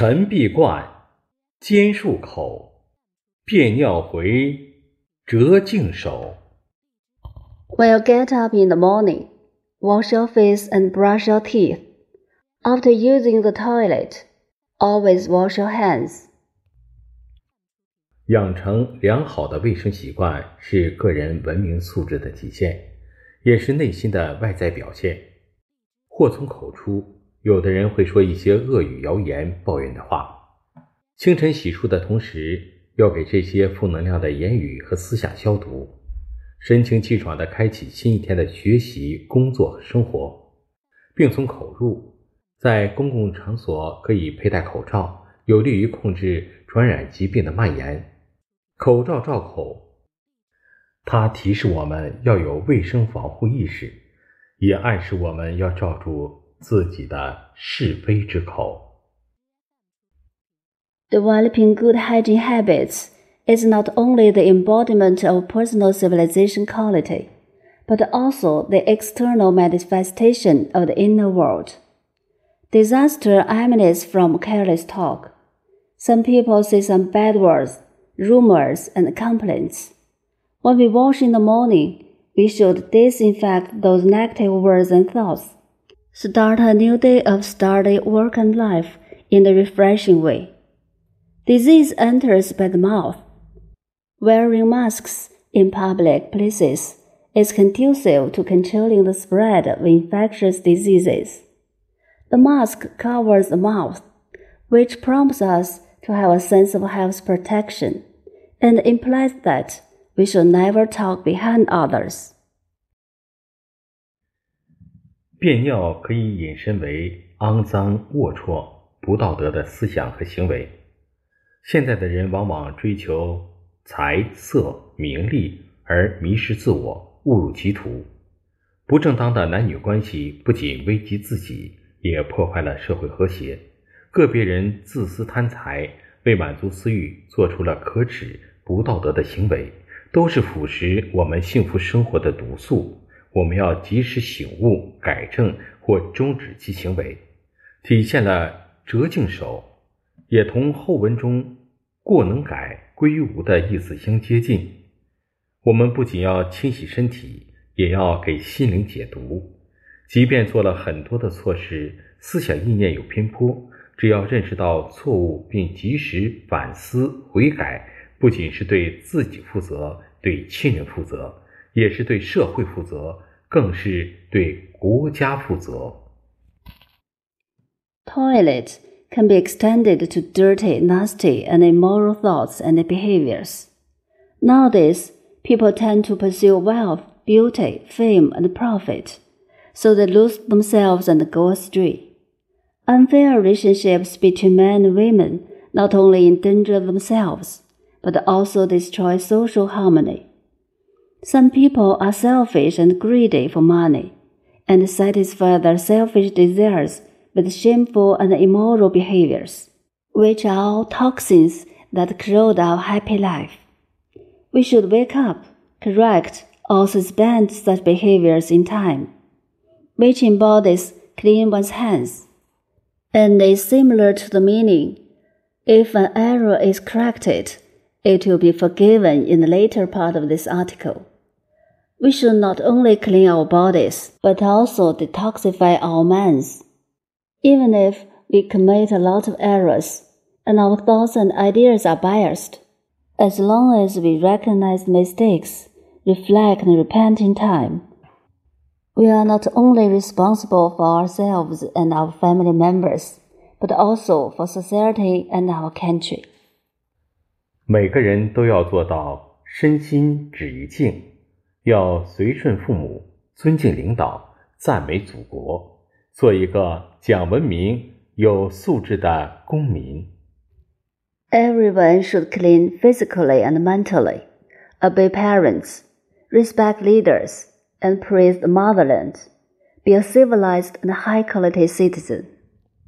晨必冠，兼漱口，便尿回，折净手。When you get up in the morning, wash your face and brush your teeth. After using the toilet, always wash your hands. 养成良好的卫生习惯是个人文明素质的体现，也是内心的外在表现。祸从口出。有的人会说一些恶语、谣言、抱怨的话。清晨洗漱的同时，要给这些负能量的言语和思想消毒，神清气爽地开启新一天的学习、工作和生活。病从口入，在公共场所可以佩戴口罩，有利于控制传染疾病的蔓延。口罩罩口，它提示我们要有卫生防护意识，也暗示我们要罩住。自己的是非之口。Developing good hygiene habits is not only the embodiment of personal civilization quality, but also the external manifestation of the inner world. Disaster emanates from careless talk. Some people say some bad words, rumors, and complaints. When we wash in the morning, we should disinfect those negative words and thoughts Start a new day of study, work, and life in a refreshing way. Disease enters by the mouth. Wearing masks in public places is conducive to controlling the spread of infectious diseases. The mask covers the mouth, which prompts us to have a sense of health protection and implies that we should never talk behind others. 便尿可以引申为肮脏、龌龊、不道德的思想和行为。现在的人往往追求财色名利而迷失自我，误入歧途。不正当的男女关系不仅危及自己，也破坏了社会和谐。个别人自私贪财，为满足私欲，做出了可耻、不道德的行为，都是腐蚀我们幸福生活的毒素。我们要及时醒悟、改正或终止其行为，体现了折颈手，也同后文中“过能改，归于无”的意思相接近。我们不仅要清洗身体，也要给心灵解毒。即便做了很多的错事，思想意念有偏颇，只要认识到错误并及时反思悔改，不仅是对自己负责，对亲人负责。也是对社会负责，更是对国家负责。Toilet can be extended to dirty, nasty, and immoral thoughts and behaviors. Nowadays, people tend to pursue wealth, beauty, fame, and profit, so they lose themselves and go astray. Unfair relationships between men and women not only endanger themselves, but also destroy social harmony. Some people are selfish and greedy for money, and satisfy their selfish desires with shameful and immoral behaviors, which are all toxins that corrode our happy life. We should wake up, correct, or suspend such behaviors in time, which embodies clean one's hands, and is similar to the meaning. If an error is corrected, it will be forgiven in the later part of this article. We should not only clean our bodies, but also detoxify our minds. Even if we commit a lot of errors and our thoughts and ideas are biased, as long as we recognize mistakes, reflect and repent in time, we are not only responsible for ourselves and our family members, but also for society and our country. 每个人都要做到身心止于静。要随顺父母，尊敬领导，赞美祖国，做一个讲文明、有素质的公民。Everyone should clean physically and mentally, obey parents, respect leaders, and praise the motherland. Be a civilized and high quality citizen.